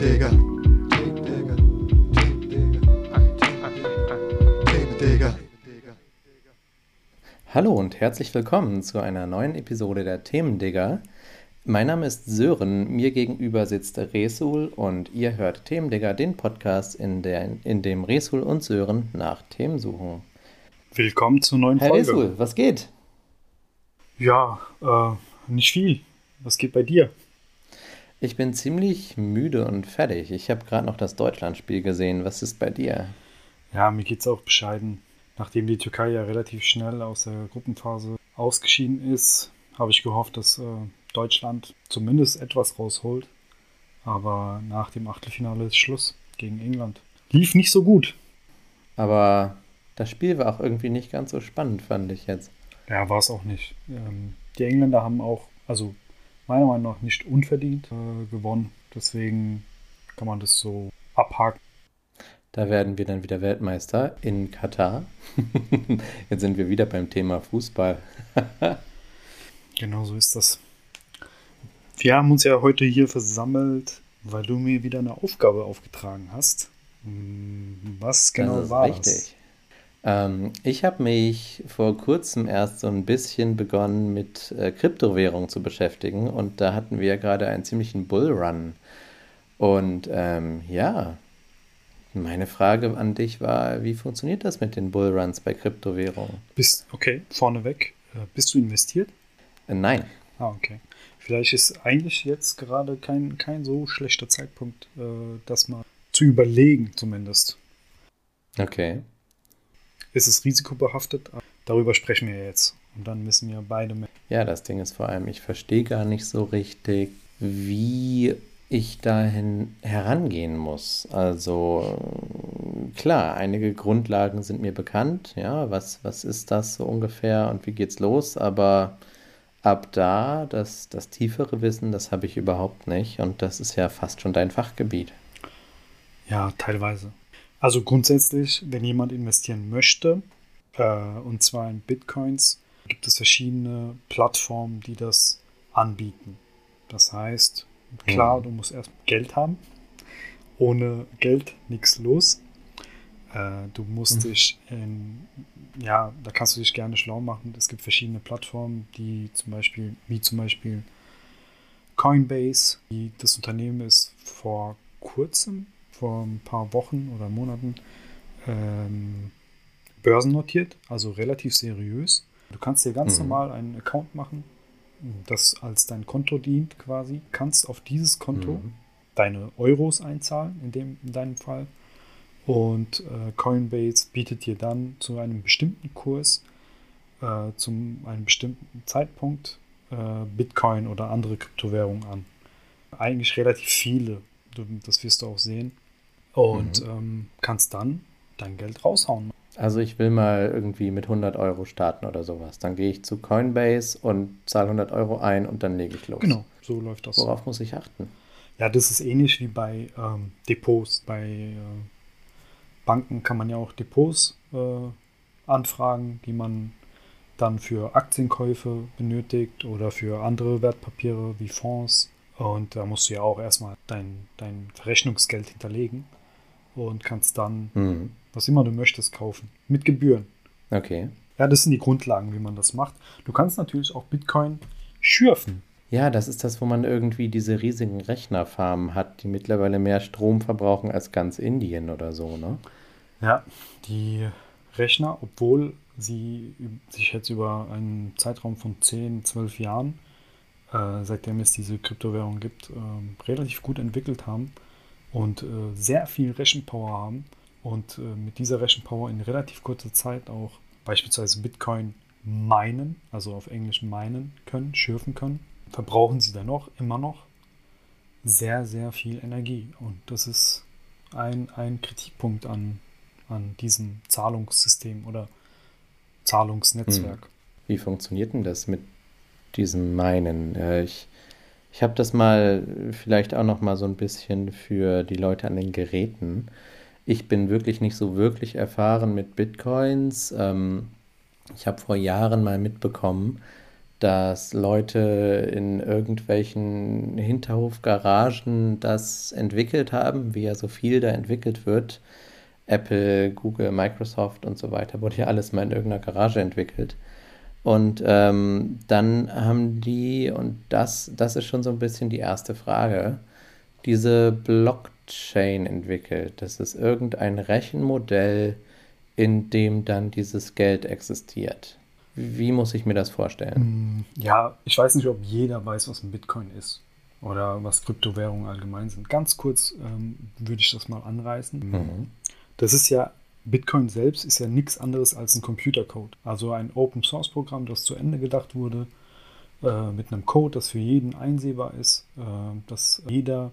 Themendigger. Hallo und herzlich willkommen zu einer neuen Episode der Themendigger. Mein Name ist Sören, mir gegenüber sitzt Resul und ihr hört Themendigger, den Podcast, in, der, in dem Resul und Sören nach Themen suchen. Willkommen zur neuen Herr Folge. Resul, was geht? Ja, äh, nicht viel. Was geht bei dir? Ich bin ziemlich müde und fertig. Ich habe gerade noch das Deutschlandspiel gesehen. Was ist bei dir? Ja, mir geht's auch bescheiden. Nachdem die Türkei ja relativ schnell aus der Gruppenphase ausgeschieden ist, habe ich gehofft, dass äh, Deutschland zumindest etwas rausholt. Aber nach dem Achtelfinale ist Schluss gegen England. Lief nicht so gut. Aber das Spiel war auch irgendwie nicht ganz so spannend, fand ich jetzt. Ja, war es auch nicht. Ähm, die Engländer haben auch, also meiner Meinung nach nicht unverdient äh, gewonnen. Deswegen kann man das so abhaken. Da werden wir dann wieder Weltmeister in Katar. Jetzt sind wir wieder beim Thema Fußball. Genau so ist das. Wir haben uns ja heute hier versammelt, weil du mir wieder eine Aufgabe aufgetragen hast. Hm, Was genau das war richtig. das? Ähm, ich habe mich vor kurzem erst so ein bisschen begonnen mit äh, Kryptowährung zu beschäftigen und da hatten wir ja gerade einen ziemlichen Bullrun. Und ähm, ja, meine Frage an dich war, wie funktioniert das mit den Bullruns bei Kryptowährungen? Bist, okay, vorneweg. Äh, Bist du investiert? Äh, nein. Ah, okay. Vielleicht ist eigentlich jetzt gerade kein, kein so schlechter Zeitpunkt, äh, das mal zu überlegen, zumindest. Okay. Ist es risikobehaftet? Darüber sprechen wir jetzt. Und dann müssen wir beide mehr. Ja, das Ding ist vor allem, ich verstehe gar nicht so richtig, wie ich dahin herangehen muss. Also klar, einige Grundlagen sind mir bekannt, ja, was, was ist das so ungefähr und wie geht's los, aber ab da, das, das tiefere Wissen, das habe ich überhaupt nicht und das ist ja fast schon dein Fachgebiet. Ja, teilweise. Also grundsätzlich, wenn jemand investieren möchte, äh, und zwar in Bitcoins, gibt es verschiedene Plattformen, die das anbieten. Das heißt, klar, Mhm. du musst erst Geld haben. Ohne Geld nichts los. Äh, du musst Mhm. dich in, ja, da kannst du dich gerne schlau machen. Es gibt verschiedene Plattformen, die zum Beispiel, wie zum Beispiel Coinbase, die, das Unternehmen ist vor kurzem, vor ein paar Wochen oder Monaten, ähm, börsennotiert, also relativ seriös. Du kannst dir ganz Mhm. normal einen Account machen, das als dein Konto dient quasi. Kannst auf dieses Konto Mhm. deine Euros einzahlen, in, dem, in deinem Fall. Und äh, Coinbase bietet dir dann zu einem bestimmten Kurs, äh, zu einem bestimmten Zeitpunkt äh, Bitcoin oder andere Kryptowährungen an. Eigentlich relativ viele, das wirst du auch sehen. Und Mhm. ähm, kannst dann dein Geld raushauen. Also ich will mal irgendwie mit 100 Euro starten oder sowas. Dann gehe ich zu Coinbase und zahle 100 Euro ein und dann lege ich los. Genau, so läuft das. Worauf muss ich achten? Ja, das ist ähnlich wie bei ähm, Depots. Bei äh, Banken kann man ja auch Depots äh, anfragen, die man dann für Aktienkäufe benötigt oder für andere Wertpapiere wie Fonds. Und da musst du ja auch erstmal dein, dein Verrechnungsgeld hinterlegen und kannst dann, Hm. was immer du möchtest, kaufen. Mit Gebühren. Okay. Ja, das sind die Grundlagen, wie man das macht. Du kannst natürlich auch Bitcoin schürfen. Ja, das ist das, wo man irgendwie diese riesigen Rechnerfarmen hat, die mittlerweile mehr Strom verbrauchen als ganz Indien oder so, ne? Ja, die Rechner, obwohl sie sich jetzt über einen Zeitraum von 10, 12 Jahren, äh, seitdem es diese Kryptowährung gibt, ähm, relativ gut entwickelt haben und äh, sehr viel Rechenpower haben und äh, mit dieser Rechenpower in relativ kurzer Zeit auch beispielsweise Bitcoin meinen, also auf Englisch meinen können, schürfen können, verbrauchen sie dennoch immer noch sehr, sehr viel Energie. Und das ist ein, ein Kritikpunkt an, an diesem Zahlungssystem oder Zahlungsnetzwerk. Wie funktioniert denn das mit diesem Meinen? Äh, ich ich habe das mal vielleicht auch noch mal so ein bisschen für die Leute an den Geräten. Ich bin wirklich nicht so wirklich erfahren mit Bitcoins. Ähm, ich habe vor Jahren mal mitbekommen, dass Leute in irgendwelchen Hinterhofgaragen das entwickelt haben, wie ja so viel da entwickelt wird. Apple, Google, Microsoft und so weiter, wurde ja alles mal in irgendeiner Garage entwickelt. Und ähm, dann haben die, und das, das ist schon so ein bisschen die erste Frage, diese Blockchain entwickelt. Das ist irgendein Rechenmodell, in dem dann dieses Geld existiert. Wie muss ich mir das vorstellen? Mm, ja, ich weiß nicht, ob jeder weiß, was ein Bitcoin ist oder was Kryptowährungen allgemein sind. Ganz kurz ähm, würde ich das mal anreißen. Mhm. Das ist ja, Bitcoin selbst ist ja nichts anderes als ein Computercode. Also ein Open Source Programm, das zu Ende gedacht wurde, äh, mit einem Code, das für jeden einsehbar ist, äh, dass jeder,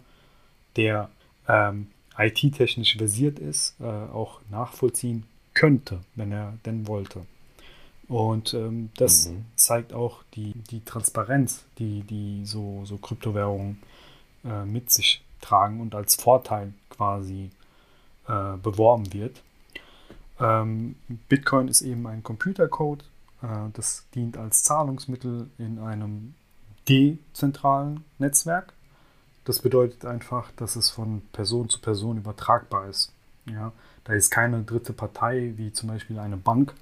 der ähm, IT-technisch versiert ist, äh, auch nachvollziehen könnte, wenn er denn wollte. Und ähm, das mhm. zeigt auch die, die Transparenz, die, die so, so Kryptowährungen äh, mit sich tragen und als Vorteil quasi äh, beworben wird. Ähm, Bitcoin ist eben ein Computercode, äh, das dient als Zahlungsmittel in einem dezentralen Netzwerk. Das bedeutet einfach, dass es von Person zu Person übertragbar ist. Ja? Da ist keine dritte Partei, wie zum Beispiel eine Bank,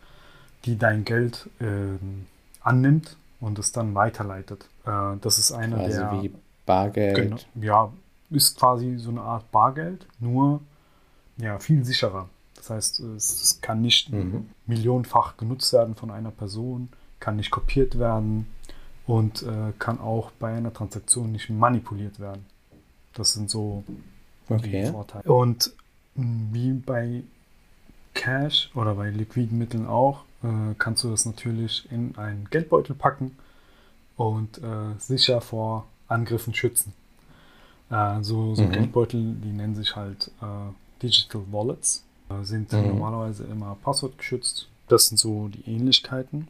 die dein Geld äh, annimmt und es dann weiterleitet. Äh, das ist eine quasi der. wie Bargeld. Genau, ja, ist quasi so eine Art Bargeld, nur ja, viel sicherer. Das heißt, es, kann nicht mhm. millionenfach genutzt werden von einer Person, kann nicht kopiert werden und äh, kann auch bei einer Transaktion nicht manipuliert werden. Das sind so okay. die Vorteile. Und wie bei Cash oder bei liquiden Mitteln auch, äh, kannst du das natürlich in einen Geldbeutel packen und äh, sicher vor Angriffen schützen. Äh, so so mhm. Geldbeutel, die nennen sich halt äh, Digital Wallets, sind mhm. normalerweise immer passwortgeschützt. Das sind so die Ähnlichkeiten.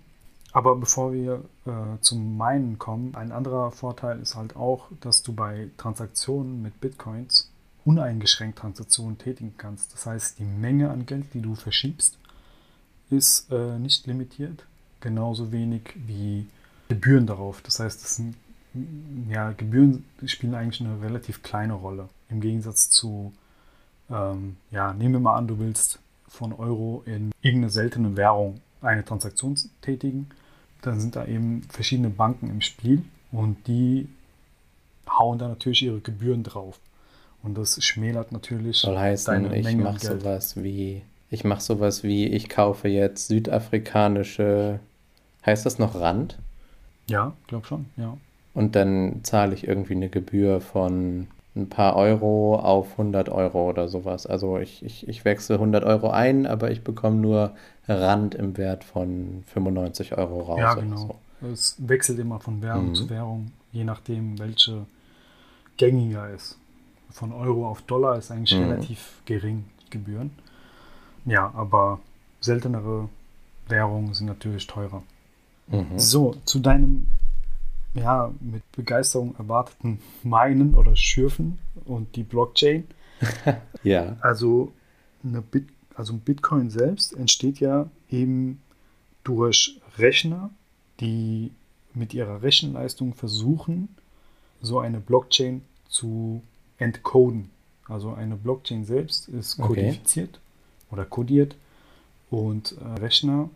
Aber bevor wir äh, zum Meinen kommen, ein anderer Vorteil ist halt auch, dass du bei Transaktionen mit Bitcoins uneingeschränkt Transaktionen tätigen kannst. Das heißt, die Menge an Geld, die du verschiebst, ist äh, nicht limitiert. Genauso wenig wie Gebühren darauf. Das heißt, das sind, ja, Gebühren spielen eigentlich eine relativ kleine Rolle. Im Gegensatz zu, ähm, ja, nehmen wir mal an, du willst von Euro in irgendeine seltene Währung eine Transaktion tätigen. Dann sind da eben verschiedene Banken im Spiel und die hauen da natürlich ihre Gebühren drauf. Und das schmälert natürlich Soll heißen, deine ich Menge mache sowas wie ich mache sowas wie ich kaufe jetzt südafrikanische heißt das noch Rand? Ja, glaube schon, ja. Und dann zahle ich irgendwie eine Gebühr von ein paar Euro auf 100 Euro oder sowas. Also ich, ich, ich wechsle 100 Euro ein, aber ich bekomme nur Rand im Wert von 95 Euro raus. Ja, genau. So. Es wechselt immer von Währung mhm. zu Währung, je nachdem, welche gängiger ist von Euro auf Dollar ist eigentlich mhm. relativ gering, Gebühren. Ja, aber seltenere Währungen sind natürlich teurer. Mhm. So, zu deinem ja, mit Begeisterung erwarteten Meinen oder Schürfen und die Blockchain. ja. Also, eine Bit also ein Bitcoin selbst entsteht ja eben durch Rechner, die mit ihrer Rechenleistung versuchen, so eine Blockchain zu entcoden. Also eine Blockchain selbst ist kodifiziert okay. oder kodiert und äh, Rechner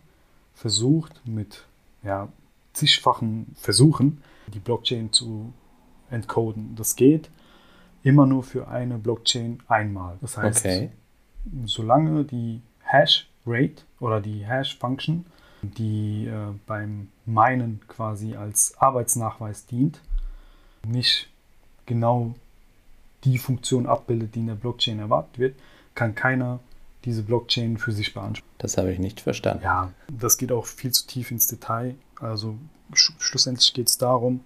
versucht mit ja, zigfachen Versuchen die Blockchain zu entcoden. Das geht immer nur für eine Blockchain einmal. Das heißt, okay. solange die Hash Rate oder die Hash Function, die äh, beim Minen quasi als Arbeitsnachweis dient, nicht genau die Funktion abbildet, die in der Blockchain erwartet wird, kann keiner diese Blockchain für sich beanspruchen. Das habe ich nicht verstanden. Ja, das geht auch viel zu tief ins Detail. Also sch schlussendlich geht es darum,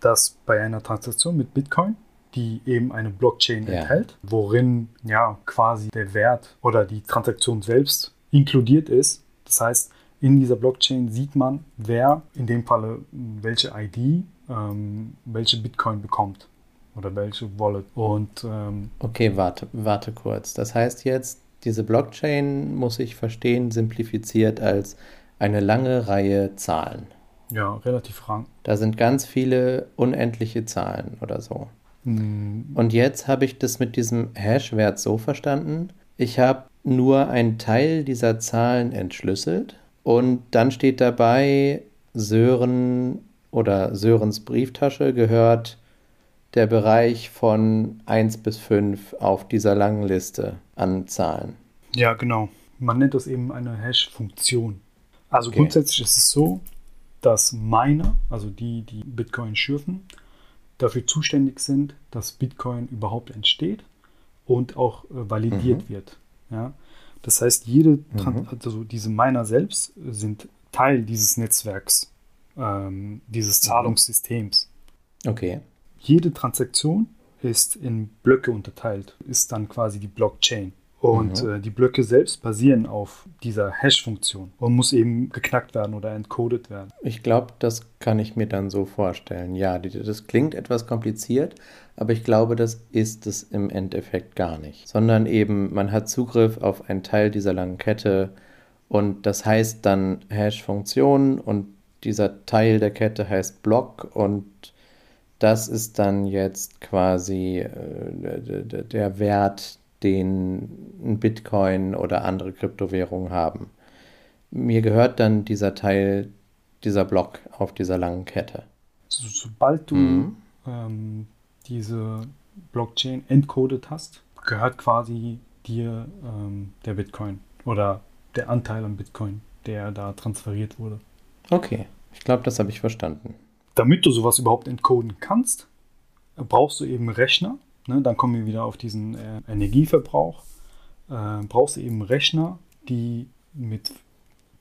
dass bei einer Transaktion mit Bitcoin, die eben eine Blockchain ja. enthält, worin ja quasi der Wert oder die Transaktion selbst inkludiert ist. Das heißt, in dieser Blockchain sieht man, wer in dem Falle welche ID, ähm, welche Bitcoin bekommt oder welche Wallet. Und ähm, okay, warte, warte kurz. Das heißt jetzt, diese Blockchain muss ich verstehen, simplifiziert als eine lange Reihe Zahlen. Ja, relativ rang. Da sind ganz viele unendliche Zahlen oder so. Hm, Und jetzt habe ich das mit diesem Hash-Wert so verstanden. Ich habe nur einen Teil dieser Zahlen entschlüsselt und dann steht dabei, Sören oder Sörens Brieftasche gehört der Bereich von 1 bis 5 auf dieser langen Liste an Zahlen. Ja, genau. Man nennt das eben eine Hash-Funktion. Also Okay. grundsätzlich ist es so, dass Miner, also die, die Bitcoin schürfen, dafür zuständig sind, dass Bitcoin überhaupt entsteht und auch äh, validiert wird. Ja? Das heißt, jede, Mhm. also diese Miner selbst sind Teil dieses Netzwerks, ähm, dieses Zahlungssystems. Okay. Jede Transaktion ist in Blöcke unterteilt, ist dann quasi die Blockchain. Und Mhm. äh, die Blöcke selbst basieren auf dieser Hash-Funktion und muss eben geknackt werden oder entcodet werden. Ich glaube, das kann ich mir dann so vorstellen. Ja, die, das klingt etwas kompliziert, aber ich glaube, das ist es im Endeffekt gar nicht. Sondern eben, man hat Zugriff auf einen Teil dieser langen Kette und das heißt dann Hash-Funktion und dieser Teil der Kette heißt Block und das ist dann jetzt quasi äh, der Wert, den Bitcoin oder andere Kryptowährungen haben. Mir gehört dann dieser Teil, dieser Block auf dieser langen Kette. So, sobald du Mhm. ähm, diese Blockchain entcodet hast, gehört quasi dir ähm, der Bitcoin oder der Anteil an Bitcoin, der da transferiert wurde. Okay, ich glaube, das habe ich verstanden. damit du sowas überhaupt entcoden kannst, brauchst du eben Rechner. Ne? Dann kommen wir wieder auf diesen äh, Energieverbrauch. Äh, brauchst du eben Rechner, die mit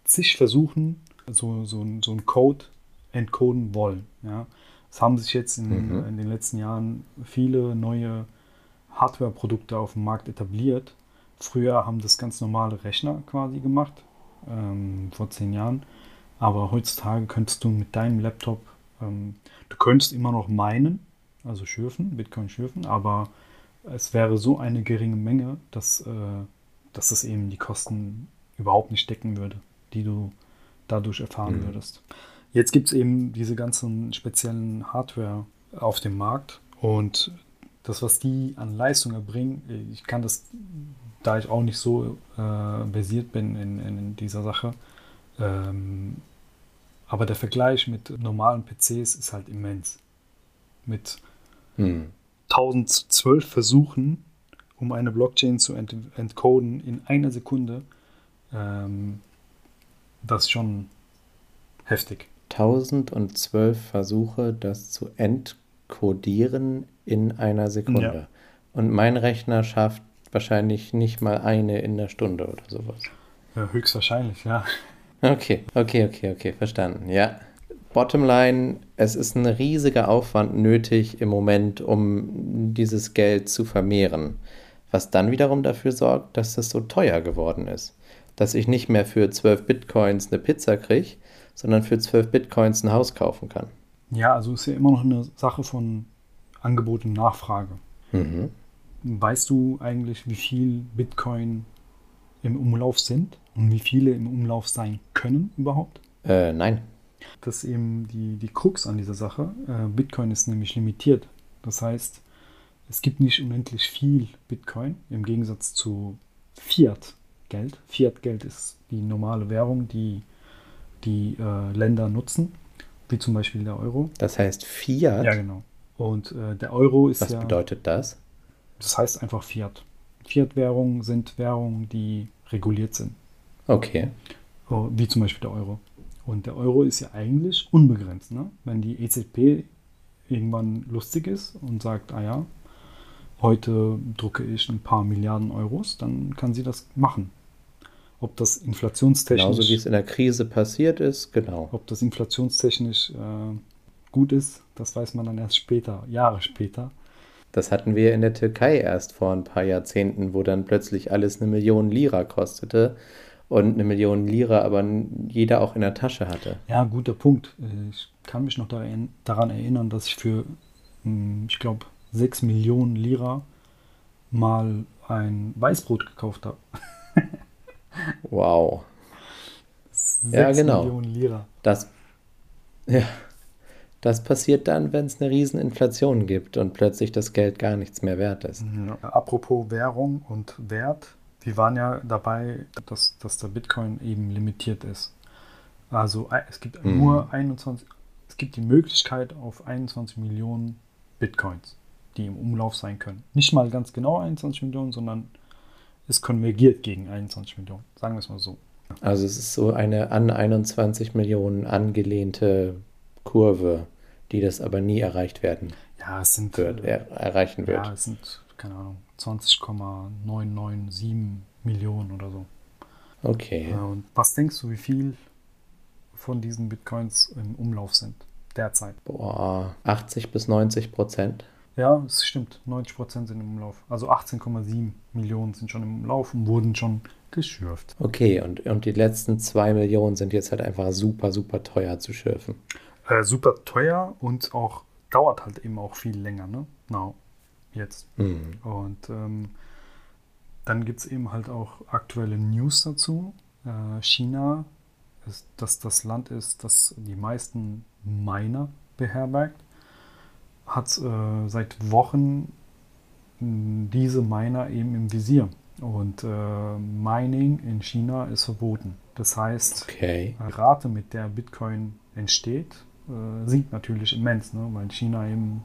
zig Versuchen so, so, so einen Code entcoden wollen. Ja? Es haben sich jetzt in, Mhm. in den letzten Jahren viele neue Hardware-Produkte auf dem Markt etabliert. Früher haben das ganz normale Rechner quasi gemacht, ähm, vor zehn Jahren. Aber heutzutage könntest du mit deinem Laptop, ähm, du könntest immer noch meinen, also schürfen, Bitcoin schürfen, aber es wäre so eine geringe Menge, dass, äh, dass es eben die Kosten überhaupt nicht decken würde, die du dadurch erfahren Mhm. würdest. Jetzt gibt es eben diese ganzen speziellen Hardware auf dem Markt und das, was die an Leistung erbringen, ich kann das, da ich auch nicht so äh, versiert bin in, in dieser Sache, ähm, aber der Vergleich mit normalen PCs ist halt immens. Mit Hm. 1012 Versuchen, um eine Blockchain zu ent entcoden in einer Sekunde, ähm, das ist schon heftig. 1012 Versuche, das zu entkodieren in einer Sekunde. Ja. Und mein Rechner schafft wahrscheinlich nicht mal eine in der Stunde oder sowas. Ja, höchstwahrscheinlich, ja. Okay, okay, okay, okay, verstanden. Ja. Bottomline, es ist ein riesiger Aufwand nötig im Moment, um dieses Geld zu vermehren. Was dann wiederum dafür sorgt, dass es so teuer geworden ist. Dass ich nicht mehr für 12 Bitcoins eine Pizza kriege, sondern für 12 Bitcoins ein Haus kaufen kann. Ja, also ist ja immer noch eine Sache von Angebot und Nachfrage. Mhm. Weißt du eigentlich, wie viel Bitcoin im Umlauf sind und wie viele im Umlauf sein können überhaupt? Äh, nein. Das ist eben die, die Krux an dieser Sache. Äh, Bitcoin ist nämlich limitiert. Das heißt, es gibt nicht unendlich viel Bitcoin im Gegensatz zu Fiat-Geld. Fiat-Geld ist die normale Währung, die die äh, Länder nutzen, wie zum Beispiel der Euro. Das heißt Fiat. Ja, genau. Und äh, der Euro ist Was ja. bedeutet das? Das heißt einfach Fiat. Fiat-Währungen sind Währungen, die reguliert sind, Okay. Oh, wie zum Beispiel der Euro. Und der Euro ist ja eigentlich unbegrenzt. Ne? Wenn die EZB irgendwann lustig ist und sagt, ah ja, heute drucke ich ein paar Milliarden Euros, dann kann sie das machen. Ob das inflationstechnisch, Genauso wie es in der Krise passiert ist, genau. ob das inflationstechnisch äh, gut ist, das weiß man dann erst später, Jahre später. Das hatten wir in der Türkei erst vor ein paar Jahrzehnten, wo dann plötzlich alles eine Million Lira kostete und eine Million Lira aber jeder auch in der Tasche hatte. Ja, guter Punkt. Äh, Ich kann mich noch daran daran erinnern, dass ich für, hm, ich glaube, 6 Millionen Lira mal ein Weißbrot gekauft habe. Wow. 6 Ja, genau. Millionen Lira. Das, Ja. Das passiert dann, wenn es eine Rieseninflation gibt und plötzlich das Geld gar nichts mehr wert ist. Ja. Apropos Währung und Wert, wir waren ja dabei, dass, dass der Bitcoin eben limitiert ist. Also äh, es gibt Mhm. nur 21, es gibt die Möglichkeit auf 21 Millionen Bitcoins, die im Umlauf sein können. Nicht mal ganz genau 21 Millionen, sondern es konvergiert gegen 21 Millionen. Sagen wir es mal so. Also es ist so eine an 21 Millionen angelehnte Kurve, die das aber nie erreicht werden Ja, es sind wird, er, erreichen wird. Ja, es sind, keine Ahnung, 20,997 Millionen oder so. Okay. Ja, und was denkst du, wie viel von diesen Bitcoins im Umlauf sind derzeit? Boah, 80 bis 90 Prozent. Ja, es stimmt. 90% sind im Umlauf. Also 18,7 Millionen sind schon im Umlauf und wurden schon geschürft. Okay, und, und die letzten 2 Millionen sind jetzt halt einfach super, super teuer zu schürfen. Äh, super teuer und auch dauert halt eben auch viel länger, ne? Now, jetzt. Hm. Und ähm, dann gibt es eben halt auch aktuelle News dazu. Äh, China, ist, dass das Land ist, das die meisten Miner beherbergt, hat äh, seit Wochen diese Miner eben im Visier. Und äh, Mining in China ist verboten. Das heißt, Okay. die Rate, mit der Bitcoin entsteht, äh, sinkt natürlich immens, ne? weil China eben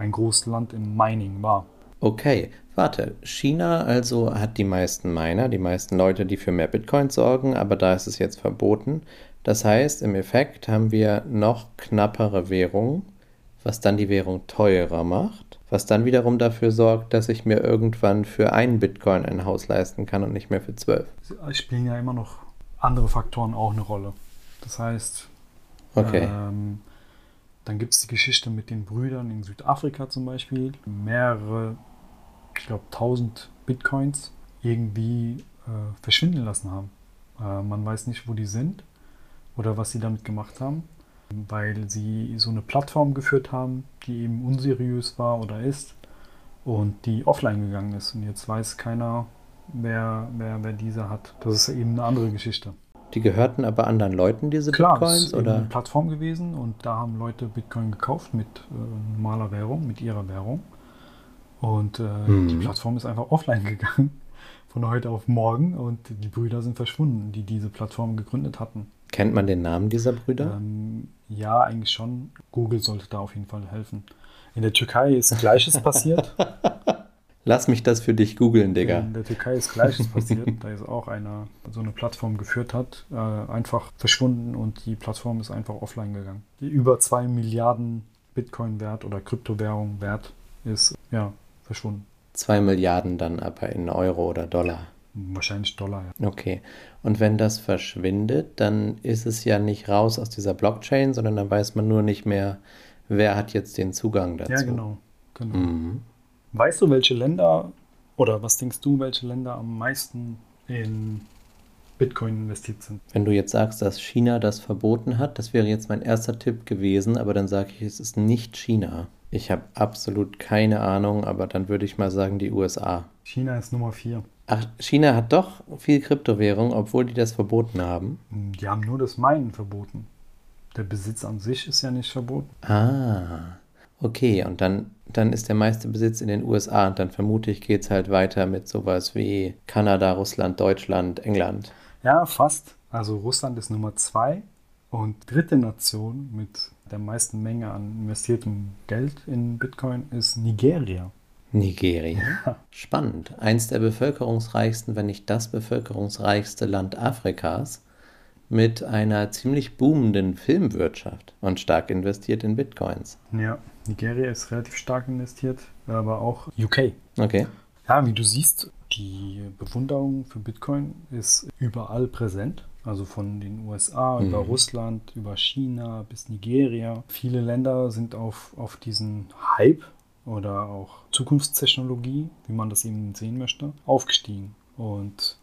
ein großes Land im Mining war. Okay, warte. China also hat die meisten Miner, die meisten Leute, die für mehr Bitcoin sorgen, aber da ist es jetzt verboten. Das heißt, im Effekt haben wir noch knappere Währung, was dann die Währung teurer macht, was dann wiederum dafür sorgt, dass ich mir irgendwann für einen Bitcoin ein Haus leisten kann und nicht mehr für zwölf. Es spielen ja immer noch andere Faktoren auch eine Rolle. Das heißt, Okay. ähm, dann gibt es die Geschichte mit den Brüdern in Südafrika zum Beispiel. Mehrere, ich glaube, 1000 Bitcoins irgendwie äh, verschwinden lassen haben. Äh, man weiß nicht, wo die sind oder was sie damit gemacht haben, weil sie so eine Plattform geführt haben, die eben unseriös war oder ist und die offline gegangen ist. Und jetzt weiß keiner, wer, wer, wer diese hat. Das ist eben eine andere Geschichte. Die gehörten aber anderen Leuten, diese Klar, Bitcoins? ist Oder? eine Plattform gewesen und da haben Leute Bitcoin gekauft mit äh, normaler Währung, mit ihrer Währung. Und äh, Mhm. die Plattform ist einfach offline gegangen von heute auf morgen und die Brüder sind verschwunden, die diese Plattform gegründet hatten. Kennt man den Namen dieser Brüder? Ähm, ja, eigentlich schon. Google sollte da auf jeden Fall helfen. In der Türkei ist Gleiches passiert. Lass mich das für dich googeln, Digga. In der Türkei ist Gleiches passiert. Da ist auch einer so eine Plattform geführt hat, äh, einfach verschwunden und die Plattform ist einfach offline gegangen. Die über 2 Milliarden Bitcoin wert oder Kryptowährung wert ist, ja, verschwunden. Zwei Milliarden dann aber in Euro oder Dollar. Wahrscheinlich Dollar, ja. Okay. Und wenn das verschwindet, dann ist es ja nicht raus aus dieser Blockchain, sondern dann weiß man nur nicht mehr, wer hat jetzt den Zugang dazu. Ja, genau. genau. Mhm. Weißt du, welche Länder oder was denkst du, welche Länder am meisten in Bitcoin investiert sind? Wenn du jetzt sagst, dass China das verboten hat, das wäre jetzt mein erster Tipp gewesen, aber dann sage ich, es ist nicht China. Ich habe absolut keine Ahnung, aber dann würde ich mal sagen, die USA. China ist Nummer 4. Ach, China hat doch viel Kryptowährung, obwohl die das verboten haben. Die haben nur das Meinen verboten. Der Besitz an sich ist ja nicht verboten. Ah, okay. Und dann, dann ist der meiste Besitz in den USA und dann vermute ich, geht es halt weiter mit sowas wie Kanada, Russland, Deutschland, England. Ja, fast. Also Russland ist Nummer 2 und dritte Nation mit der meisten Menge an investiertem Geld in Bitcoin ist Nigeria. Nigeria. Spannend. Eins der bevölkerungsreichsten, wenn nicht das bevölkerungsreichste Land Afrikas mit einer ziemlich boomenden Filmwirtschaft und stark investiert in Bitcoins. Ja, Nigeria ist relativ stark investiert, aber auch UK. Okay. Ja, wie du siehst, die Bewunderung für Bitcoin ist überall präsent. Also von den USA Mhm. über Russland, über China bis Nigeria. Viele Länder sind auf, auf diesen Hype oder auch Zukunftstechnologie, wie man das eben sehen möchte, aufgestiegen. Und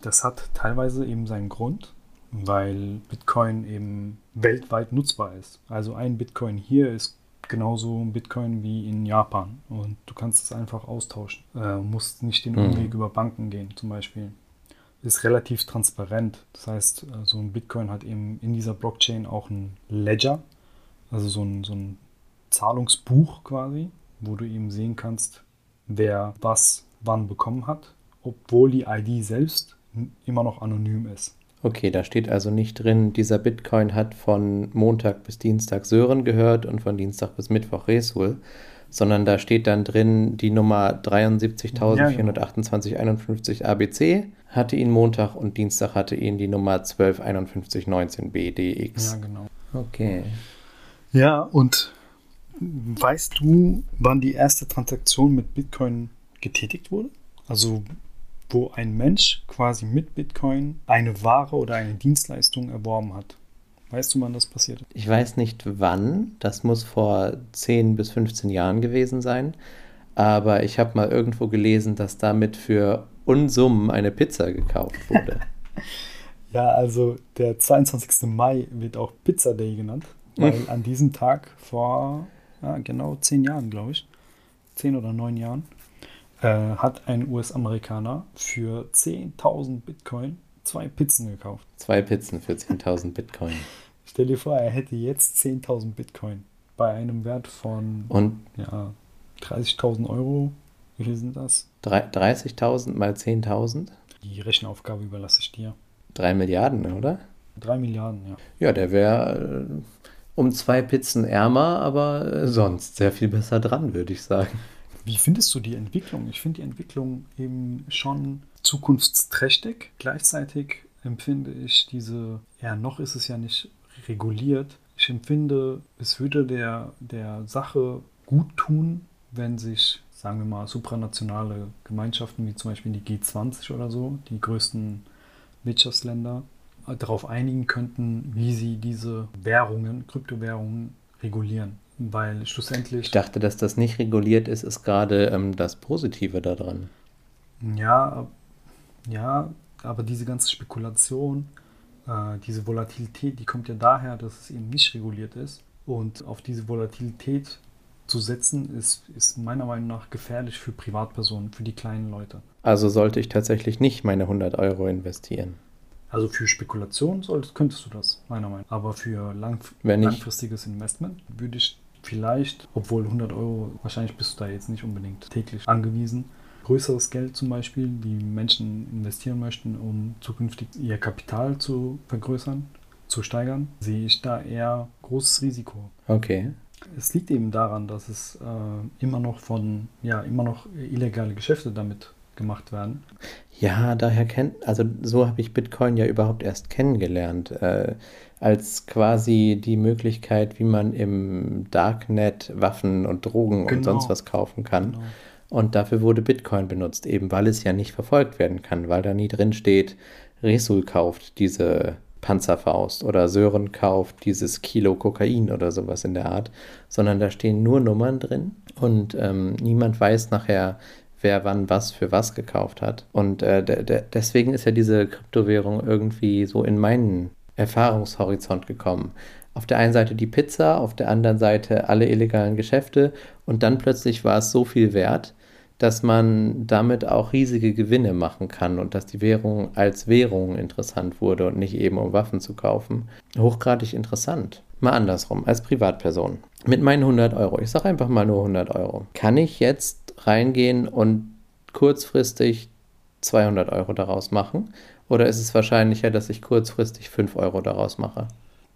das hat teilweise eben seinen Grund, weil Bitcoin eben weltweit nutzbar ist. Also ein Bitcoin hier ist genauso ein Bitcoin wie in Japan und du kannst es einfach austauschen. Äh, musst nicht den Mhm. Umweg über Banken gehen, zum Beispiel. ist relativ transparent. Das heißt, äh, so ein Bitcoin hat eben in dieser Blockchain auch ein Ledger, also so ein, so ein Zahlungsbuch quasi, wo du eben sehen kannst, wer was wann bekommen hat, obwohl die ID selbst immer noch anonym ist. Okay, da steht also nicht drin, dieser Bitcoin hat von Montag bis Dienstag Sören gehört und von Dienstag bis Mittwoch Resul, sondern da steht dann drin, die Nummer 73.42851 ABC hatte ihn Montag und Dienstag hatte ihn die Nummer 125119BDX. Ja, genau. Okay. Ja, und weißt du, wann die erste Transaktion mit Bitcoin getätigt wurde? Also wo ein Mensch quasi mit Bitcoin eine Ware oder eine Dienstleistung erworben hat. Weißt du, wann das passiert ist? Ich weiß nicht wann, das muss vor 10 bis 15 Jahren gewesen sein, aber ich habe mal irgendwo gelesen, dass damit für Unsummen eine Pizza gekauft wurde. ja, also der 22. Mai wird auch Pizza Day genannt, weil an diesem Tag vor ja, genau 10 Jahren, glaube ich, 10 oder 9 Jahren, äh, hat ein US-Amerikaner für 10.000 Bitcoin zwei Pizzen gekauft. Zwei Pizzen für 10.000 Bitcoin. Stell dir vor, er hätte jetzt 10.000 Bitcoin bei einem Wert von Und ja, 30.000 Euro. Wie viel sind das? 30.000 mal 10.000? Die Rechenaufgabe überlasse ich dir. Drei Milliarden, oder? Drei Milliarden, ja. Ja, der wäre äh, um zwei Pizzen ärmer, aber äh, sonst sehr viel besser dran, würde ich sagen. Wie findest du die Entwicklung? Ich finde die Entwicklung eben schon zukunftsträchtig. Gleichzeitig empfinde ich diese, ja, noch ist es ja nicht reguliert. Ich empfinde, es würde der, der Sache gut tun, wenn sich, sagen wir mal, supranationale Gemeinschaften wie zum Beispiel die G20 oder so, die größten Wirtschaftsländer, darauf einigen könnten, wie sie diese Währungen, Kryptowährungen regulieren. Weil schlussendlich. Ich dachte, dass das nicht reguliert ist, ist gerade ähm, das Positive daran. Ja, ja, aber diese ganze Spekulation, äh, diese Volatilität, die kommt ja daher, dass es eben nicht reguliert ist. Und auf diese Volatilität zu setzen, ist, ist meiner Meinung nach gefährlich für Privatpersonen, für die kleinen Leute. Also sollte ich tatsächlich nicht meine 100 Euro investieren. Also für Spekulation solltest, könntest du das, meiner Meinung nach. Aber für lang, langfristiges Investment würde ich vielleicht, obwohl 100 Euro, wahrscheinlich bist du da jetzt nicht unbedingt täglich angewiesen, größeres Geld zum Beispiel, die Menschen investieren möchten, um zukünftig ihr Kapital zu vergrößern, zu steigern, sehe ich da eher großes Risiko. Okay. Es liegt eben daran, dass es äh, immer noch von, ja, immer noch illegale Geschäfte damit gemacht werden. Ja, daher kennt, also so habe ich Bitcoin ja überhaupt erst kennengelernt. Äh, als quasi die Möglichkeit, wie man im Darknet Waffen und Drogen genau. und sonst was kaufen kann. Genau. Und dafür wurde Bitcoin benutzt, eben weil es ja nicht verfolgt werden kann, weil da nie drin steht, Resul kauft diese Panzerfaust oder Sören kauft dieses Kilo Kokain oder sowas in der Art, sondern da stehen nur Nummern drin und ähm, niemand weiß nachher, wer wann was für was gekauft hat. Und äh, deswegen ist ja diese Kryptowährung irgendwie so in meinen Erfahrungshorizont gekommen. Auf der einen Seite die Pizza, auf der anderen Seite alle illegalen Geschäfte und dann plötzlich war es so viel wert, dass man damit auch riesige Gewinne machen kann und dass die Währung als Währung interessant wurde und nicht eben um Waffen zu kaufen. Hochgradig interessant. Mal andersrum, als Privatperson. Mit meinen 100 Euro, ich sage einfach mal nur 100 Euro, kann ich jetzt reingehen und kurzfristig 200 Euro daraus machen? Oder ist es wahrscheinlicher, dass ich kurzfristig 5 Euro daraus mache?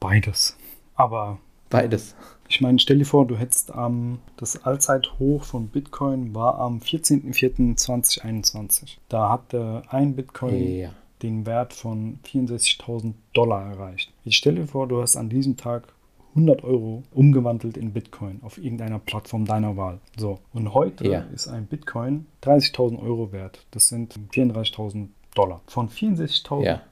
Beides. Aber. Beides. Ich meine, stell dir vor, du hättest ähm, das Allzeithoch von Bitcoin war am 14.04.2021. Da hatte ein Bitcoin ja. den Wert von 64.000 Dollar erreicht. Ich stelle dir vor, du hast an diesem Tag 100 Euro umgewandelt in Bitcoin auf irgendeiner Plattform deiner Wahl. So, und heute ja. ist ein Bitcoin 30.000 Euro wert. Das sind 34.000 Dollar. Von 64.000 ja.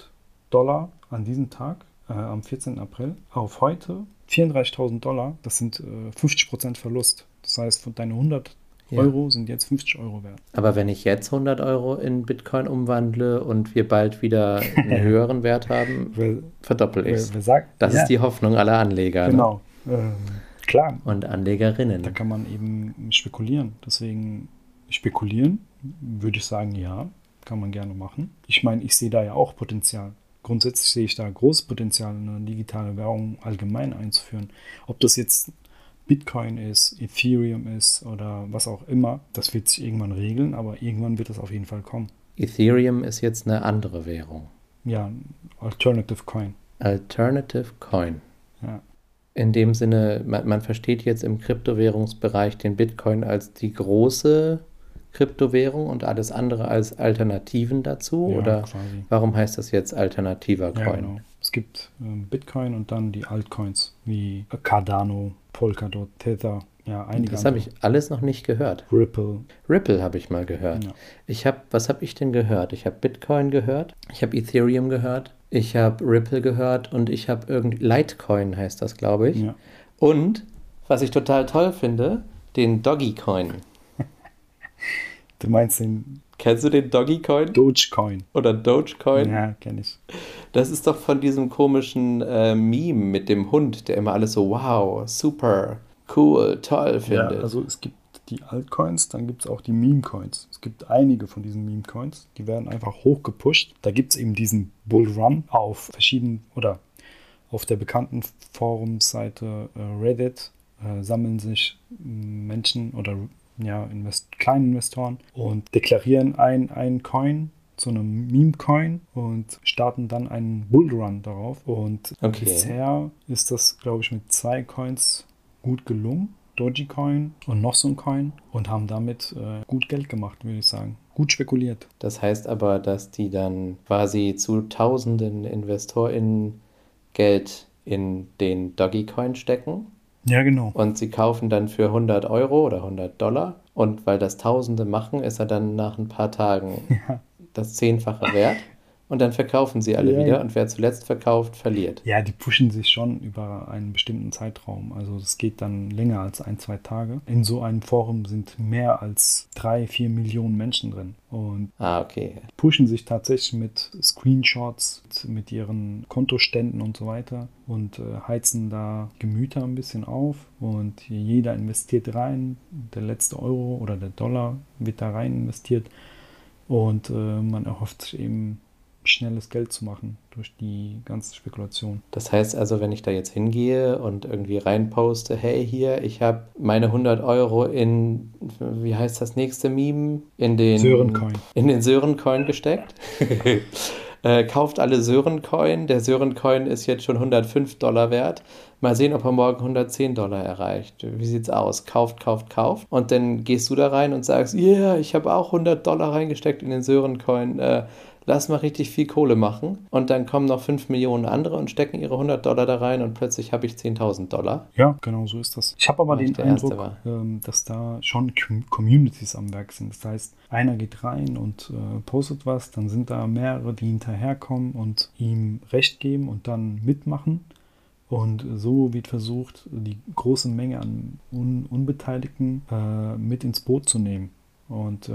Dollar an diesem Tag, äh, am 14. April, auf heute 34.000 Dollar, das sind äh, 50% Verlust. Das heißt, von deinen 100 ja. Euro sind jetzt 50 Euro wert. Aber wenn ich jetzt 100 Euro in Bitcoin umwandle und wir bald wieder einen höheren Wert haben, verdoppel ich es. Das ja. ist die Hoffnung aller Anleger. Ne? Genau. Ne? Ähm, klar. Und Anlegerinnen. Da kann man eben spekulieren. Deswegen spekulieren würde ich sagen, ja, kann man gerne machen. Ich meine, ich sehe da ja auch Potenzial. Grundsätzlich sehe ich da großes Potenzial, eine digitale Währung allgemein einzuführen. Ob das jetzt Bitcoin ist, Ethereum ist oder was auch immer, das wird sich irgendwann regeln, aber irgendwann wird es auf jeden Fall kommen. Ethereum ist jetzt eine andere Währung. Ja, Alternative Coin. Alternative Coin. Ja. In dem Sinne, man, man versteht jetzt im Kryptowährungsbereich den Bitcoin als die große Kryptowährung und alles andere als Alternativen dazu? Ja, oder quasi. warum heißt das jetzt alternativer Ja, Coin? genau. Es gibt ähm, Bitcoin und dann die Altcoins wie Cardano, Polkadot, Tether, ja, einige Das habe ich alles noch nicht gehört. Ripple. Ripple habe ich mal gehört. Ja. Ich habe, was habe ich denn gehört? Ich habe Bitcoin gehört, ich habe Ethereum gehört, ich habe Ripple gehört und ich habe irgendwie Litecoin heißt das, glaube ich. Ja. Und was ich total toll finde, den Doggycoin. Du meinst den Kennst du den Doggycoin Dogecoin? oder Dogecoin? Ja, kenne ich. Das ist doch von diesem komischen äh, Meme mit dem Hund, der immer alles so wow, super, cool, toll Ja, findet. also es gibt die Altcoins, dann gibt es auch die Meme-Coins. Es gibt einige von diesen Meme-Coins, die werden einfach hochgepusht. Da gibt es eben diesen Bullrun auf verschiedenen oder auf der bekannten Forumseite äh, Reddit äh, sammeln sich Menschen oder ja, Invest kleine Investoren und deklarieren ein, ein Coin zu einem Meme-Coin und starten dann einen Bullrun darauf. Und Okay. bisher ist das, glaube ich, mit zwei Coins gut gelungen. Dogecoin und noch so ein Coin und haben damit äh, gut Geld gemacht, würde ich sagen. Gut spekuliert. Das heißt aber, dass die dann quasi zu tausenden InvestorInnen Geld in den Doggycoin stecken Ja, genau. und sie kaufen dann für 100 Euro oder 100 Dollar und weil das Tausende machen, ist er dann nach ein paar Tagen Ja. das Zehnfache wert und dann verkaufen sie alle Ja, wieder ja. und wer zuletzt verkauft, verliert. Ja, die pushen sich schon über einen bestimmten Zeitraum. Also das geht dann länger als ein, zwei Tage. In so einem Forum sind mehr als drei, vier Millionen Menschen drin. Und Ah, okay. pushen sich tatsächlich mit Screenshots, mit ihren Kontoständen und so weiter und äh, heizen da Gemüter ein bisschen auf und jeder investiert rein, der letzte Euro oder der Dollar wird da rein investiert und äh, man erhofft sich eben schnelles Geld zu machen durch die ganze Spekulation. Das heißt also, wenn ich da jetzt hingehe und irgendwie reinposte, hey hier, ich habe meine 100 Euro in, wie heißt das nächste Meme? In den Sörencoin. In den Sörencoin gesteckt. äh, kauft alle Sörencoin. Der Sörencoin ist jetzt schon 105 Dollar wert. Mal sehen, ob er morgen 110 Dollar erreicht. Wie sieht's aus? Kauft, kauft, kauft. Und dann gehst du da rein und sagst, yeah, ich habe auch 100 Dollar reingesteckt in den Sörencoin. Äh, lass mal richtig viel Kohle machen. Und dann kommen noch 5 Millionen andere und stecken ihre 100 Dollar da rein und plötzlich habe ich 10.000 Dollar. Ja, genau so ist das. Ich habe aber Weil den Eindruck, ähm, dass da schon Com- Communities am Werk sind. Das heißt, einer geht rein und äh, postet was, dann sind da mehrere, die hinterherkommen und ihm Recht geben und dann mitmachen. Und so wird versucht, die große Menge an Un Unbeteiligten äh, mit ins Boot zu nehmen. Und äh,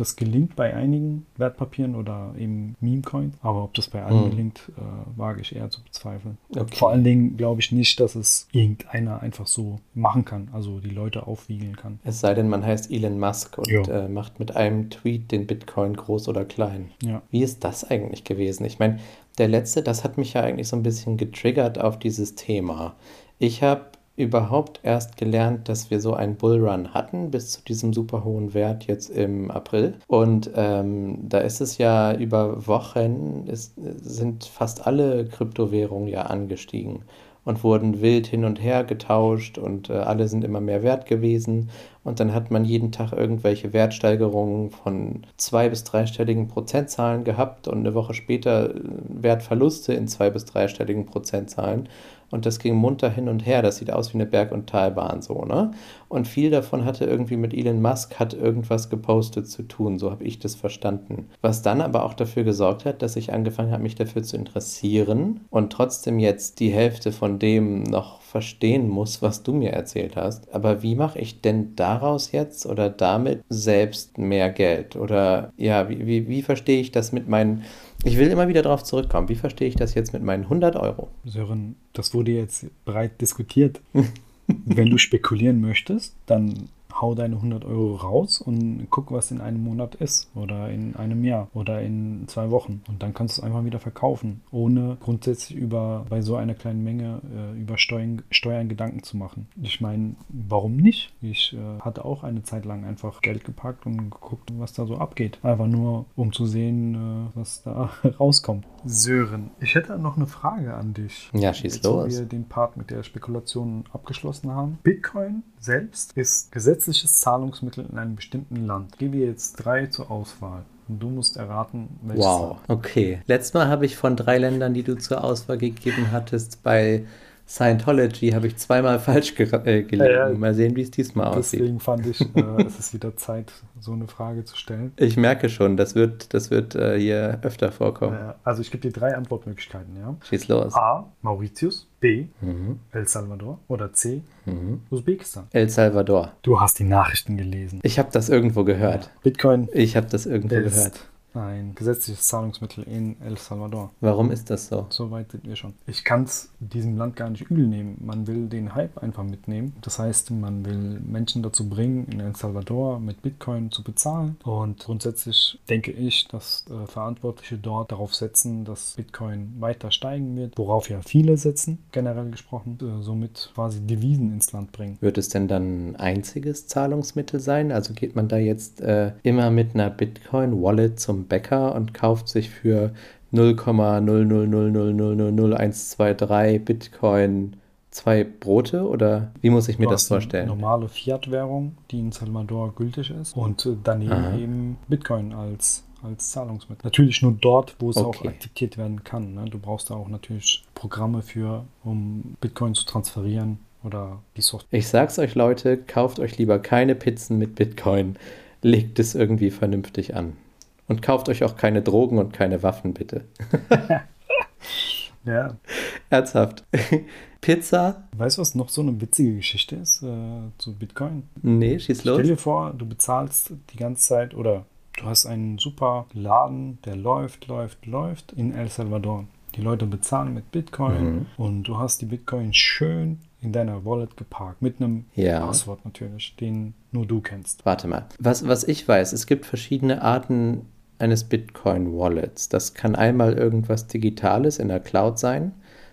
das gelingt bei einigen Wertpapieren oder eben Meme-Coins. Aber ob das bei allen Hm. gelingt, äh, wage ich eher zu bezweifeln. Okay. Vor allen Dingen glaube ich nicht, dass es irgendeiner einfach so machen kann, also die Leute aufwiegeln kann. Es sei denn, man heißt Elon Musk und äh, macht mit einem Tweet den Bitcoin groß oder klein. Ja, Wie ist das eigentlich gewesen? Ich meine, der letzte, das hat mich ja eigentlich so ein bisschen getriggert auf dieses Thema. Ich habe überhaupt erst gelernt, dass wir so einen Bullrun hatten bis zu diesem super hohen Wert jetzt im April. Und ähm, da ist es ja über Wochen, ist, sind fast alle Kryptowährungen ja angestiegen und wurden wild hin und her getauscht und äh, alle sind immer mehr wert gewesen. Und dann hat man jeden Tag irgendwelche Wertsteigerungen von zwei- bis dreistelligen Prozentzahlen gehabt und eine Woche später äh, Wertverluste in zwei- bis dreistelligen Prozentzahlen. Und das ging munter hin und her. Das sieht aus wie eine Berg- und Talbahn so, ne? Und viel davon hatte irgendwie mit Elon Musk hat irgendwas gepostet zu tun. So habe ich das verstanden. Was dann aber auch dafür gesorgt hat, dass ich angefangen habe, mich dafür zu interessieren und trotzdem jetzt die Hälfte von dem noch verstehen muss, was du mir erzählt hast. Aber wie mache ich denn daraus jetzt oder damit selbst mehr Geld? Oder ja, wie, wie, wie verstehe ich das mit meinen. Ich will immer wieder darauf zurückkommen. Wie verstehe ich das jetzt mit meinen 100 Euro? Sören, das wurde jetzt breit diskutiert. Wenn du spekulieren möchtest, dann hau deine 100 Euro raus und guck, was in einem Monat ist oder in einem Jahr oder in zwei Wochen. Und dann kannst du es einfach wieder verkaufen, ohne grundsätzlich über bei so einer kleinen Menge äh, über Steuern, Steuern Gedanken zu machen. Ich meine, warum nicht? Ich äh, hatte auch eine Zeit lang einfach Geld gepackt und geguckt, was da so abgeht. Einfach nur, um zu sehen, äh, was da rauskommt. Sören, ich hätte noch eine Frage an dich. Ja, schieß Jetzt, los. wir den Part mit der Spekulation abgeschlossen haben. Bitcoin selbst ist gesetzliches Zahlungsmittel in einem bestimmten Land. Ich gebe dir jetzt drei zur Auswahl. Und du musst erraten, welches Wow, okay. Letztes Mal habe ich von drei Ländern, die du zur Auswahl gegeben hattest, bei Scientology habe ich zweimal falsch ge äh, gelegen. Ja, ja. Mal sehen, wie es diesmal aussieht. Deswegen fand ich, äh, es ist wieder Zeit, so eine Frage zu stellen. Ich merke schon, das wird, das wird äh, hier öfter vorkommen. Also ich gebe dir drei Antwortmöglichkeiten. Ja? Schieß los. A. Mauritius. B. Mhm. El Salvador. Oder C. Mhm. Usbekistan. El Salvador. Du hast die Nachrichten gelesen. Ich habe das irgendwo gehört. Bitcoin Ich habe das irgendwo gehört. Ein gesetzliches Zahlungsmittel in El Salvador. Warum ist das so? So weit sind wir schon. Ich kann es diesem Land gar nicht übel nehmen. Man will den Hype einfach mitnehmen. Das heißt, man will Menschen dazu bringen, in El Salvador mit Bitcoin zu bezahlen. Und grundsätzlich denke ich, dass äh, Verantwortliche dort darauf setzen, dass Bitcoin weiter steigen wird, worauf ja viele setzen, generell gesprochen, äh, somit quasi Devisen ins Land bringen. Wird es denn dann ein einziges Zahlungsmittel sein? Also geht man da jetzt äh, immer mit einer Bitcoin-Wallet zum Bäcker und kauft sich für 0,000000123 Bitcoin zwei Brote? Oder wie muss ich mir Du das vorstellen? Normale Fiat-Währung, die in Salvador gültig ist. Und äh, daneben Aha. eben Bitcoin als, als Zahlungsmittel. Natürlich nur dort, wo es auch Okay. akzeptiert werden kann. Ne? Du brauchst da auch natürlich Programme für, um Bitcoin zu transferieren oder die Software. Ich sag's euch, Leute, kauft euch lieber keine Pizzen mit Bitcoin. Legt es irgendwie vernünftig an. Und kauft euch auch keine Drogen und keine Waffen, bitte. Ja. Ernsthaft. Pizza? Weißt du, was noch so eine witzige Geschichte ist äh, zu Bitcoin? Nee, schieß los. Stell dir vor, du bezahlst die ganze Zeit oder du hast einen super Laden, der läuft, läuft, läuft in El Salvador. Die Leute bezahlen mit Bitcoin Mhm. und du hast die Bitcoin schön in deiner Wallet geparkt. Mit einem Ja. Passwort natürlich, den nur du kennst. Warte mal. Was, was ich weiß, es gibt verschiedene Arten eines Bitcoin-Wallets. Das kann einmal irgendwas Digitales in der Cloud sein,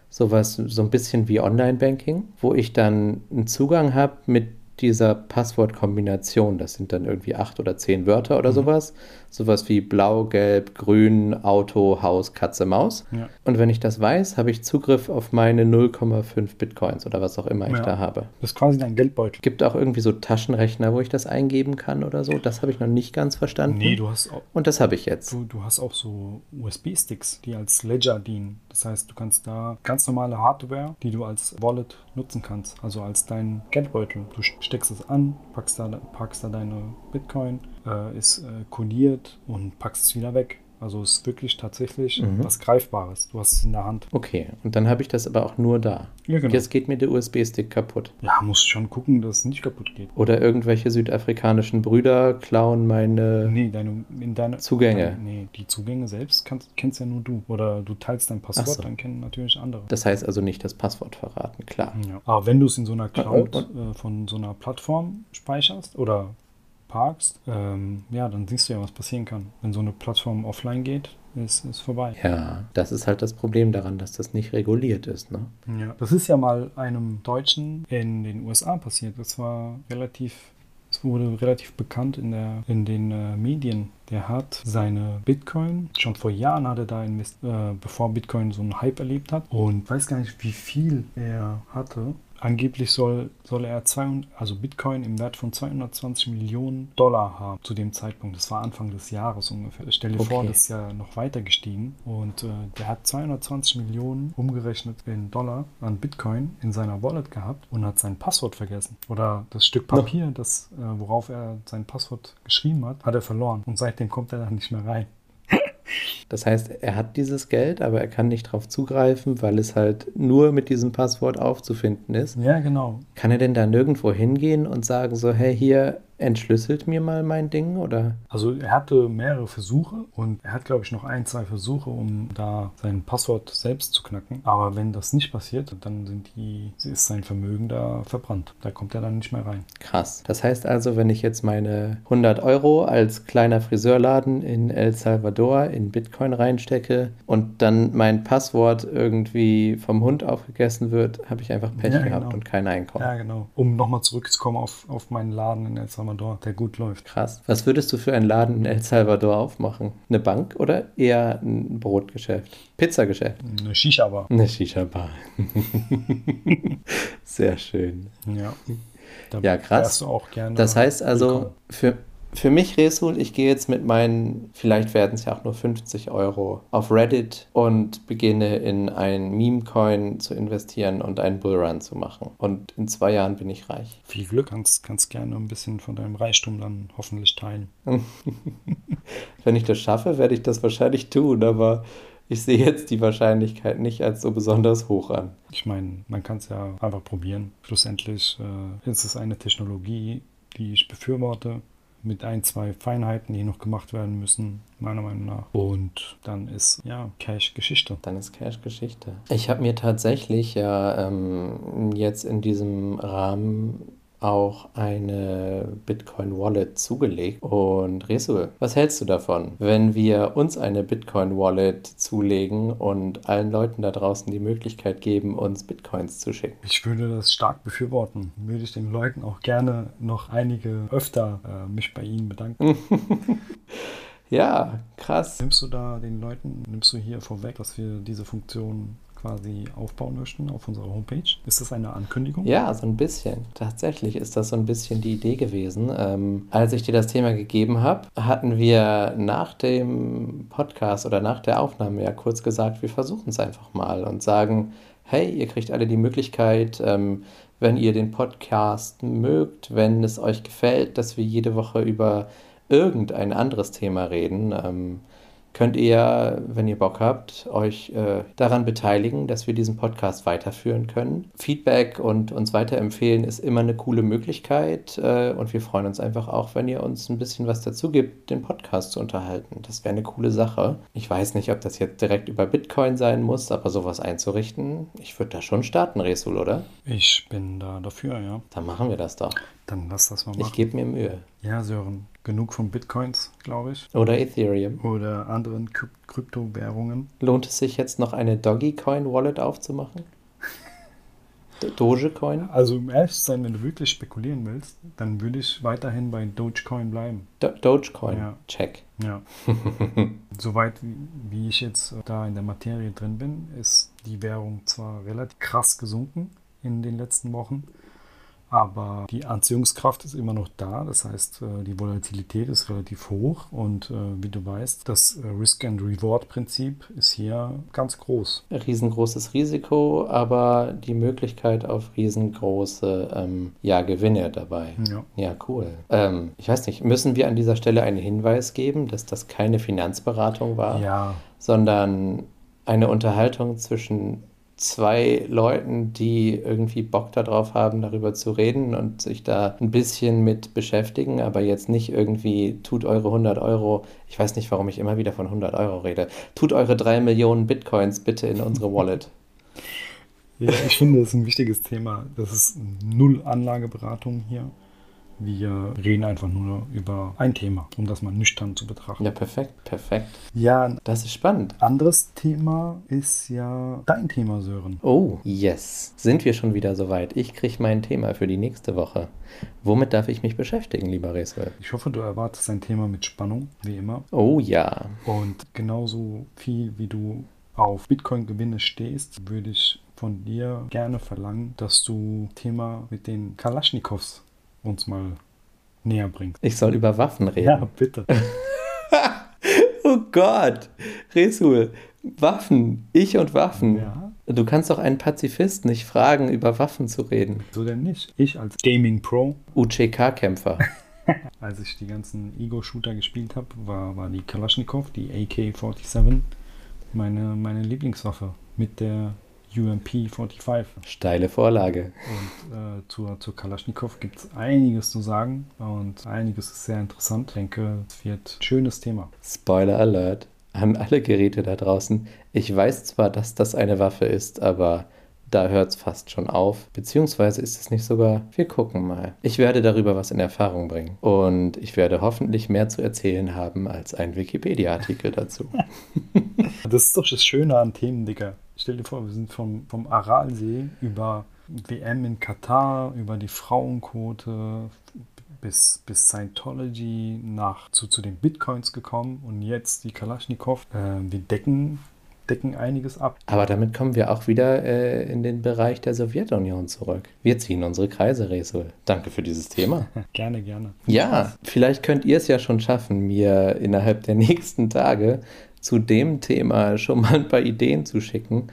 sowas so ein bisschen wie Online-Banking, wo ich dann einen Zugang habe mit dieser Passwortkombination. Das sind dann irgendwie acht oder zehn Wörter oder sowas. Sowas wie blau, gelb, grün, Auto, Haus, Katze, Maus. Ja. Und wenn ich das weiß, habe ich Zugriff auf meine 0,5 Bitcoins oder was auch immer ich Ja. da habe. Das ist quasi dein Geldbeutel. Gibt auch irgendwie so Taschenrechner, wo ich das eingeben kann oder so. Das habe ich noch nicht ganz verstanden. Nee, du hast auch, Und das habe ich jetzt. du, du hast auch so USB-Sticks, die als Ledger dienen. Das heißt, du kannst da ganz normale Hardware, die du als Wallet nutzen kannst, also als dein Geldbeutel. Du steckst es an, packst da, packst da deine Bitcoin, äh, ist äh, kodiert und packst es wieder weg. Also es ist wirklich tatsächlich Mhm. was Greifbares. Du hast es in der Hand. Okay, und dann habe ich das aber auch nur da. Ja, genau. Jetzt geht mir der USB-Stick kaputt. Ja, musst schon gucken, dass es nicht kaputt geht. Oder irgendwelche südafrikanischen Brüder klauen meine. Nee, deine, in deine Zugänge. Deine, nee, die Zugänge selbst kannst, kennst ja nur du. Oder du teilst dein Passwort, so. dann kennen natürlich andere. Das heißt also nicht das Passwort verraten, klar. Ja. Aber wenn du es in so einer Cloud äh, von so einer Plattform speicherst oder parkst, ähm, ja, dann siehst du ja, was passieren kann. Wenn so eine Plattform offline geht, ist es vorbei. Ja, das ist halt das Problem daran, dass das nicht reguliert ist. Ne? Ja. Das ist ja mal einem Deutschen in den USA passiert. Das war relativ, es wurde relativ bekannt in, der, in den äh, Medien. Der hat seine Bitcoin, schon vor Jahren hat er da investiert, äh, bevor Bitcoin so einen Hype erlebt hat. Und weiß gar nicht, wie viel er hatte. Angeblich soll, soll er 200, also Bitcoin im Wert von 220 Millionen Dollar haben zu dem Zeitpunkt. Das war Anfang des Jahres ungefähr. Stell dir vor, Okay. das ist ja noch weiter gestiegen. Und äh, der hat 220 Millionen umgerechnet in Dollar an Bitcoin in seiner Wallet gehabt und hat sein Passwort vergessen. Oder das Stück Papier, das, äh, worauf er sein Passwort geschrieben hat, hat er verloren. Und seitdem kommt er da nicht mehr rein. Das heißt, er hat dieses Geld, aber er kann nicht darauf zugreifen, weil es halt nur mit diesem Passwort aufzufinden ist. Ja, genau. Kann er denn da nirgendwo hingehen und sagen so, hey, hier, entschlüsselt mir mal mein Ding oder? Also er hatte mehrere Versuche und er hat, glaube ich, noch ein, zwei Versuche, um da sein Passwort selbst zu knacken. Aber wenn das nicht passiert, dann sind die, ist sein Vermögen da verbrannt. Da kommt er dann nicht mehr rein. Krass. Das heißt also, wenn ich jetzt meine 100 Euro als kleiner Friseurladen in El Salvador in Bitcoin reinstecke und dann mein Passwort irgendwie vom Hund aufgegessen wird, habe ich einfach Pech Ja, gehabt genau. und kein Einkommen. Ja, genau. Um nochmal zurückzukommen auf, auf meinen Laden in El Salvador, der gut läuft. Krass. Was würdest du für einen Laden in El Salvador aufmachen? Eine Bank oder eher ein Brotgeschäft? Pizzageschäft? Eine Shisha-Bar. Eine Shisha-Bar. Sehr schön. Ja. Da Ja, krass. wärst du auch gerne. Das heißt also, willkommen. für, für mich, Resul, ich gehe jetzt mit meinen, vielleicht werden es ja auch nur 50 Euro, auf Reddit und beginne in ein Meme-Coin zu investieren und einen Bullrun zu machen. Und in zwei Jahren bin ich reich. Viel Glück, kannst, kannst gerne ein bisschen von deinem Reichtum dann hoffentlich teilen. Wenn ich das schaffe, werde ich das wahrscheinlich tun, aber ich sehe jetzt die Wahrscheinlichkeit nicht als so besonders hoch an. Ich meine, man kann es ja einfach probieren. Schlussendlich äh, ist es eine Technologie, die ich befürworte, mit ein, zwei Feinheiten, die noch gemacht werden müssen, meiner Meinung nach. Und dann ist, ja, Cash Geschichte. Dann ist Cash Geschichte. Ich habe mir tatsächlich ja ähm, jetzt in diesem Rahmen auch eine Bitcoin Wallet zugelegt. Und Resul, was hältst du davon, wenn wir uns eine Bitcoin Wallet zulegen und allen Leuten da draußen die Möglichkeit geben, uns Bitcoins zu schicken? Ich würde das stark befürworten. Würde ich den Leuten auch gerne noch einige öfter äh, mich bei ihnen bedanken. Ja, krass. Nimmst du da den Leuten, nimmst du hier vorweg, dass wir diese Funktion quasi aufbauen möchten auf unserer Homepage? Ist das eine Ankündigung? Ja, so ein bisschen. Tatsächlich ist das so ein bisschen die Idee gewesen. Ähm, als ich dir das Thema gegeben habe, hatten wir nach dem Podcast oder nach der Aufnahme ja kurz gesagt, wir versuchen es einfach mal und sagen, hey, ihr kriegt alle die Möglichkeit, ähm, wenn ihr den Podcast mögt, wenn es euch gefällt, dass wir jede Woche über irgendein anderes Thema reden. Ähm, könnt ihr, wenn ihr Bock habt, euch äh, daran beteiligen, dass wir diesen Podcast weiterführen können. Feedback und uns weiterempfehlen ist immer eine coole Möglichkeit äh, und wir freuen uns einfach auch, wenn ihr uns ein bisschen was dazu gibt, den Podcast zu unterhalten. Das wäre eine coole Sache. Ich weiß nicht, ob das jetzt direkt über Bitcoin sein muss, aber sowas einzurichten, ich würde da schon starten, Resul, oder? Ich bin da dafür, ja. Dann machen wir das doch. Dann lass das mal Ich machen. gebe mir Mühe. Ja, Sören, genug von Bitcoins, glaube ich. Oder Ethereum. Oder anderen Kryp Kryptowährungen. Lohnt es sich jetzt noch eine Dogecoin Wallet aufzumachen? Do- Dogecoin? Also um ehrlich zu sein, wenn du wirklich spekulieren willst, dann würde ich weiterhin bei Dogecoin bleiben. Do Dogecoin. Ja. Check. Ja. Soweit wie- wie ich jetzt äh, da in der Materie drin bin, ist die Währung zwar relativ krass gesunken in den letzten Wochen, aber die Anziehungskraft ist immer noch da. Das heißt, äh, die Volatilität ist relativ hoch und äh, wie du weißt, das äh, Risk-and-Reward-Prinzip ist hier ganz groß. Riesengroßes Risiko, aber die Möglichkeit auf riesengroße ähm, ja, Gewinne dabei. Ja. Ja, cool. Ähm, ich weiß nicht, müssen wir an dieser Stelle einen Hinweis geben, dass das keine Finanzberatung war, Ja, sondern eine Unterhaltung zwischen zwei Leuten, die irgendwie Bock darauf haben, darüber zu reden und sich da ein bisschen mit beschäftigen, aber jetzt nicht irgendwie tut eure 100 Euro, ich weiß nicht, warum ich immer wieder von 100 Euro rede, tut eure 3 Millionen Bitcoins bitte in unsere Wallet. Ja, ich finde, das ist ein wichtiges Thema. Das ist null Anlageberatung hier. Wir reden einfach nur über ein Thema, um das mal nüchtern zu betrachten. Ja, perfekt, perfekt. Ja, Das ist spannend. anderes Thema ist ja dein Thema, Sören. Oh, yes. Sind wir schon wieder soweit? Ich kriege mein Thema für die nächste Woche. Womit darf ich mich beschäftigen, lieber Resel? Ich hoffe, du erwartest ein Thema mit Spannung, wie immer. Oh ja. Und genauso viel wie du auf Bitcoin-Gewinne stehst, würde ich von dir gerne verlangen, dass du Thema mit den Kalaschnikows uns mal näher bringst. Ich soll über Waffen reden. Ja, bitte. Oh Gott, Resul, Waffen, ich und Waffen. Ja. Du kannst doch einen Pazifist nicht fragen, über Waffen zu reden. So denn nicht. Ich als Gaming Pro, UCK-Kämpfer. als ich die ganzen Ego-Shooter gespielt habe, war, war die Kalaschnikow, die AK-47, meine, meine Lieblingswaffe. Mit der UMP-45. Steile Vorlage. Und äh, zur, zur Kalaschnikow gibt es einiges zu sagen und einiges ist sehr interessant. Ich denke, es wird ein schönes Thema. Spoiler Alert an alle Geräte da draußen. Ich weiß zwar, dass das eine Waffe ist, aber da hört es fast schon auf. Beziehungsweise ist es nicht sogar, wir gucken mal. Ich werde darüber was in Erfahrung bringen. Und ich werde hoffentlich mehr zu erzählen haben als ein Wikipedia-Artikel dazu. das ist doch das Schöne an Themen, Digga. Stell dir vor, wir sind vom, vom Aralsee über WM in Katar, über die Frauenquote, bis, bis Scientology nach, zu, zu den Bitcoins gekommen und jetzt die Kalaschnikow. Äh, wir decken, decken einiges ab. Aber damit kommen wir auch wieder äh, in den Bereich der Sowjetunion zurück. Wir ziehen unsere Kreise, Resul. Danke für dieses Thema. gerne, gerne. Ja, vielleicht könnt ihr es ja schon schaffen, mir innerhalb der nächsten Tage zu dem Thema schon mal ein paar Ideen zu schicken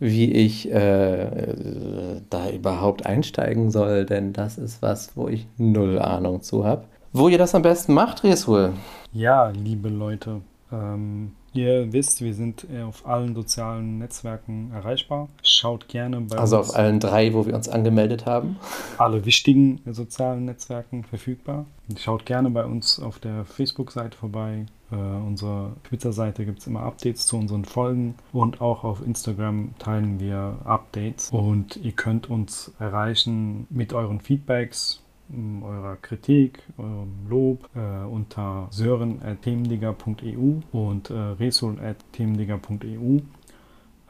wie ich äh, da überhaupt einsteigen soll, denn das ist was, wo ich null Ahnung zu habe. Wo ihr das am besten macht, Resul? Ja, liebe Leute, ähm, ihr wisst, wir sind auf allen sozialen Netzwerken erreichbar. Schaut gerne bei also uns. Also auf allen drei, wo wir uns angemeldet haben. Alle wichtigen sozialen Netzwerken verfügbar. Schaut gerne bei uns auf der Facebook-Seite vorbei, äh, unserer Twitter-Seite gibt es immer Updates zu unseren Folgen und auch auf Instagram teilen wir Updates. Und ihr könnt uns erreichen mit euren Feedbacks, eurer Kritik, eurem Lob äh, unter sören.themenliga.eu und äh, resul.themenliga.eu.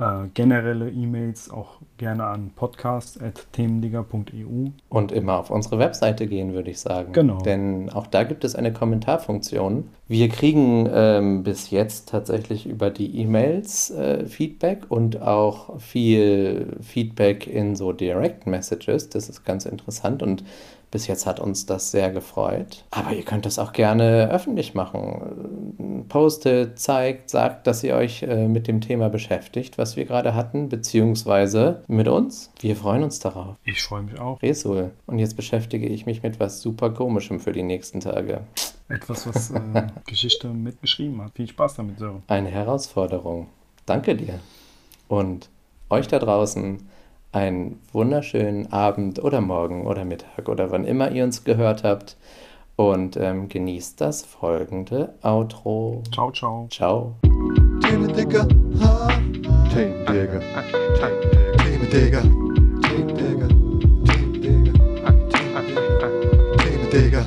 Äh, generelle E-Mails auch gerne an podcast.themenliga.eu. Und immer auf unsere Webseite gehen, würde ich sagen. Genau. Denn auch da gibt es eine Kommentarfunktion. Wir kriegen ähm, bis jetzt tatsächlich über die E-Mails äh, Feedback und auch viel Feedback in so Direct Messages. Das ist ganz interessant und bis jetzt hat uns das sehr gefreut. Aber ihr könnt das auch gerne öffentlich machen. Postet, zeigt, sagt, dass ihr euch äh, mit dem Thema beschäftigt, was wir gerade hatten, beziehungsweise mit uns. Wir freuen uns darauf. Ich freue mich auch. Resul. Und jetzt beschäftige ich mich mit was super Komischem für die nächsten Tage. Etwas, was äh, Geschichte mitgeschrieben hat. Viel Spaß damit, Sören. Eine Herausforderung. Danke dir. Und euch da draußen einen wunderschönen Abend oder Morgen oder Mittag oder wann immer ihr uns gehört habt. Und ähm, genießt das folgende Outro. Ciao, ciao. Ciao. Themen, Digga. Ha. Themen, Digga. Themen, Digga. Themen, Digga. Themen, Digga. Themen, Digga.